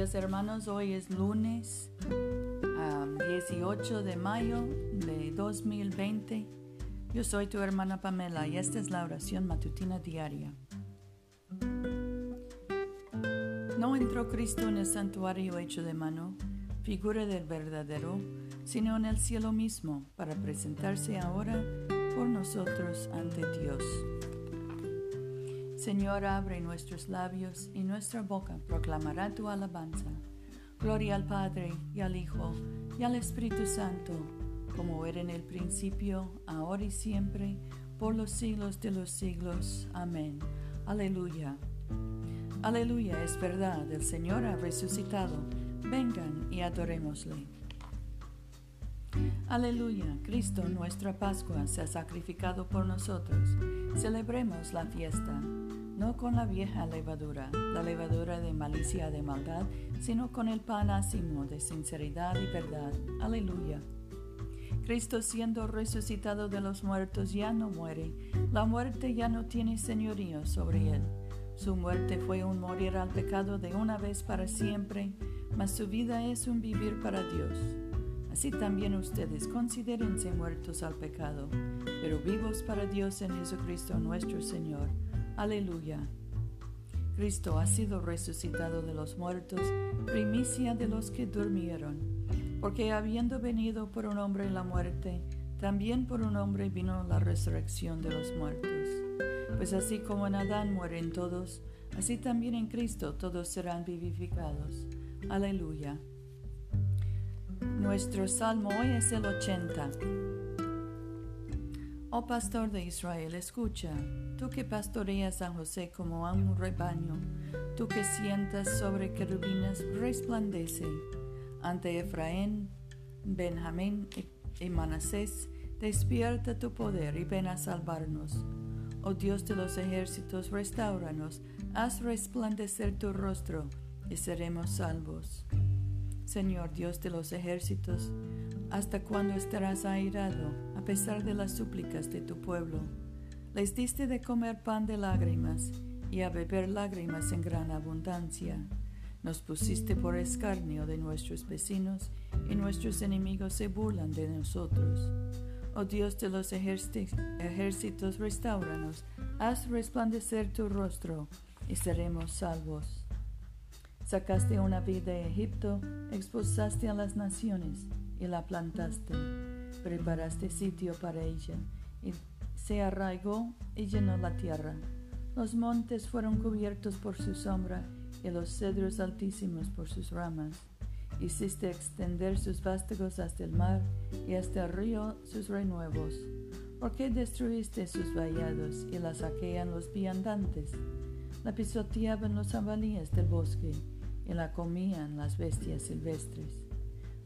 Días hermanos, hoy es lunes 18 de mayo de 2020. Yo soy tu hermana Pamela y esta es la oración matutina diaria. No entró Cristo en el santuario hecho de mano, figura del verdadero, sino en el cielo mismo, para presentarse ahora por nosotros ante Dios. Señor, abre nuestros labios y nuestra boca proclamará tu alabanza. Gloria al Padre y al Hijo y al Espíritu Santo, como era en el principio, ahora y siempre, por los siglos de los siglos. Amén. Aleluya. Aleluya, es verdad, el Señor ha resucitado. Vengan y adorémosle. Aleluya, Cristo nuestra Pascua se ha sacrificado por nosotros. Celebremos la fiesta no con la vieja levadura, la levadura de malicia de maldad, sino con el pan ácimo de sinceridad y verdad. Aleluya. Cristo siendo resucitado de los muertos ya no muere, la muerte ya no tiene señorío sobre él. Su muerte fue un morir al pecado de una vez para siempre, mas su vida es un vivir para Dios. Así también ustedes considérense muertos al pecado, pero vivos para Dios en Jesucristo nuestro Señor. Aleluya. Cristo ha sido resucitado de los muertos, primicia de los que durmieron, porque habiendo venido por un hombre la muerte, también por un hombre vino la resurrección de los muertos. Pues así como en Adán mueren todos, así también en Cristo todos serán vivificados. Aleluya. Nuestro salmo hoy es el 80. Oh pastor de Israel, escucha, tú que pastoreas a José como a un rebaño, tú que sientas sobre querubines, resplandece ante Efraín, Benjamín y Manasés, despierta tu poder y ven a salvarnos. Oh Dios de los ejércitos, restauranos, haz resplandecer tu rostro y seremos salvos. Señor Dios de los ejércitos, ¿hasta cuándo estarás airado a pesar de las súplicas de tu pueblo? Les diste de comer pan de lágrimas y a beber lágrimas en gran abundancia. Nos pusiste por escarnio de nuestros vecinos y nuestros enemigos se burlan de nosotros. Oh Dios de los ejércitos, restauranos, haz resplandecer tu rostro y seremos salvos. Sacaste una vid de Egipto, expulsaste a las naciones y la plantaste. Preparaste sitio para ella y se arraigó y llenó la tierra. Los montes fueron cubiertos por su sombra y los cedros altísimos por sus ramas. Hiciste extender sus vástagos hasta el mar y hasta el río sus renuevos. ¿Por qué destruiste sus vallados y la saquean los viandantes? La pisoteaban los jabalíes del bosque y la comían las bestias silvestres.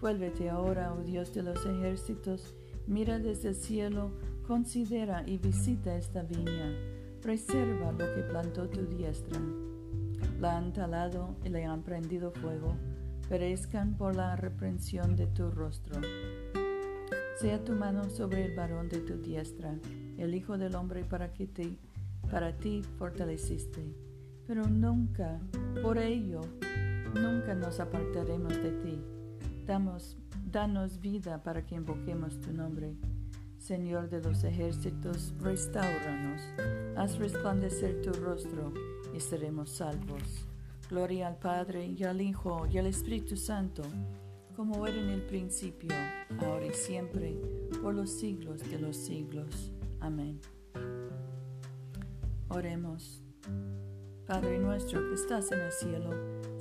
Vuélvete ahora, oh Dios de los ejércitos, mira desde el cielo, considera y visita esta viña, preserva lo que plantó tu diestra. La han talado y le han prendido fuego, perezcan por la reprensión de tu rostro. Sea tu mano sobre el varón de tu diestra, el Hijo del Hombre para que te, para ti fortaleciste, pero nunca por ello nunca nos apartaremos de ti. Damos, danos vida para que invoquemos tu nombre. Señor de los ejércitos, restauranos, haz resplandecer tu rostro y seremos salvos. Gloria al Padre y al Hijo y al Espíritu Santo, como era en el principio, ahora y siempre, por los siglos de los siglos. Amén. Oremos. Padre nuestro que estás en el cielo,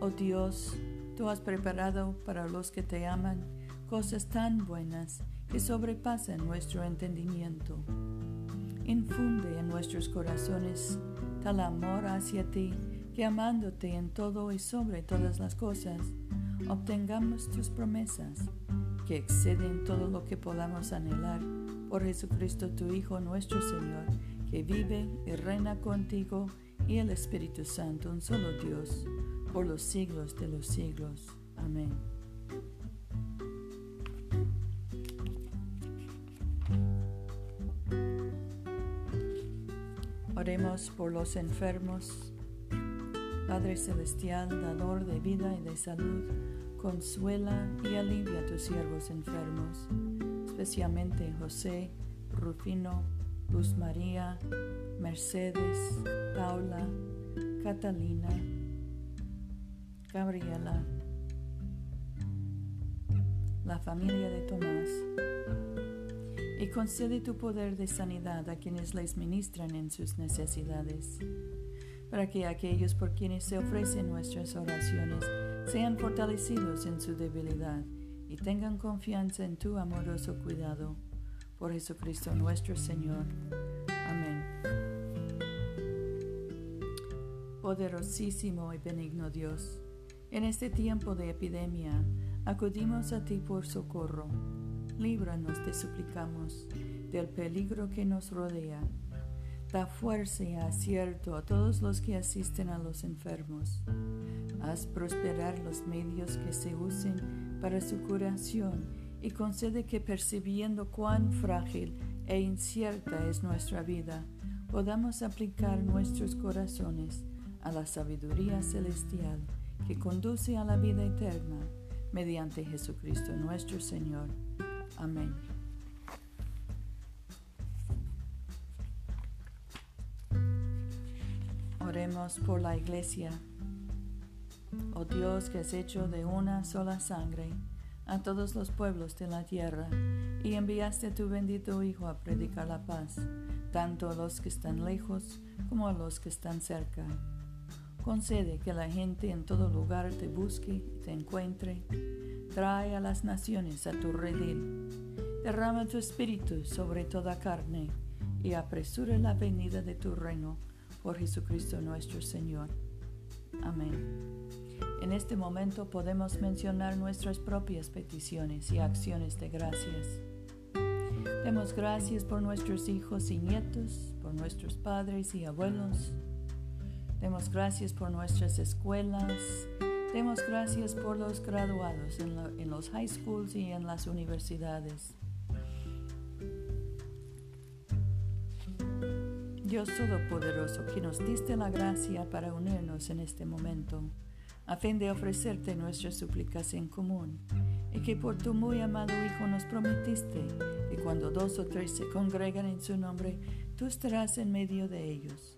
Oh Dios, tú has preparado para los que te aman cosas tan buenas que sobrepasan nuestro entendimiento. Infunde en nuestros corazones tal amor hacia ti que amándote en todo y sobre todas las cosas, obtengamos tus promesas, que exceden todo lo que podamos anhelar, por Jesucristo tu Hijo nuestro Señor, que vive y reina contigo y el Espíritu Santo, un solo Dios, por los siglos de los siglos. Amén. Oremos por los enfermos. Padre Celestial, dador de vida y de salud, consuela y alivia a tus siervos enfermos, especialmente José, Rufino, Luz María, Mercedes, Paula, Catalina, Gabriela, la familia de Tomás, y concede tu poder de sanidad a quienes les ministran en sus necesidades, para que aquellos por quienes se ofrecen nuestras oraciones sean fortalecidos en su debilidad y tengan confianza en tu amoroso cuidado. Por Jesucristo nuestro Señor. Amén. Poderosísimo y benigno Dios, en este tiempo de epidemia, acudimos a ti por socorro líbranos, te suplicamos, del peligro que nos rodea. Da fuerza y acierto a todos los que asisten a los enfermos. Haz prosperar los medios que se usen para su curación y concede que percibiendo cuán frágil e incierta es nuestra vida, podamos aplicar nuestros corazones a la sabiduría celestial que conduce a la vida eterna mediante Jesucristo nuestro Señor. Amén. Oremos por la iglesia. Oh Dios que has hecho de una sola sangre a todos los pueblos de la tierra y enviaste a tu bendito Hijo a predicar la paz, tanto a los que están lejos como a los que están cerca. Concede que la gente en todo lugar te busque y te encuentre Trae a las naciones a tu redil. Derrama tu espíritu sobre toda carne y apresura la venida de tu reino por Jesucristo nuestro Señor. Amén. En este momento podemos mencionar nuestras propias peticiones y acciones de gracias. Demos gracias por nuestros hijos y nietos, por nuestros padres y abuelos. Demos gracias por nuestras escuelas, Demos gracias por los graduados en, los high schools y en las universidades. Dios Todopoderoso, que nos diste la gracia para unirnos en este momento, a fin de ofrecerte nuestras súplicas en común, y que por tu muy amado Hijo nos prometiste, y cuando dos o tres se congregan en su nombre, tú estarás en medio de ellos.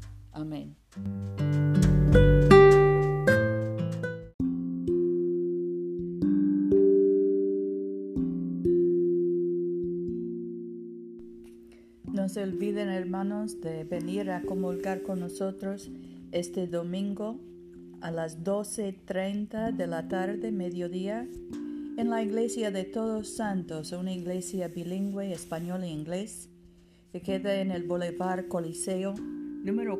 Amén. No se olviden, hermanos, de venir a comulgar con nosotros este domingo a las 12.30 de la tarde, mediodía, en la iglesia de Todos Santos, una iglesia bilingüe español e inglés, que queda en el Boulevard Coliseo, número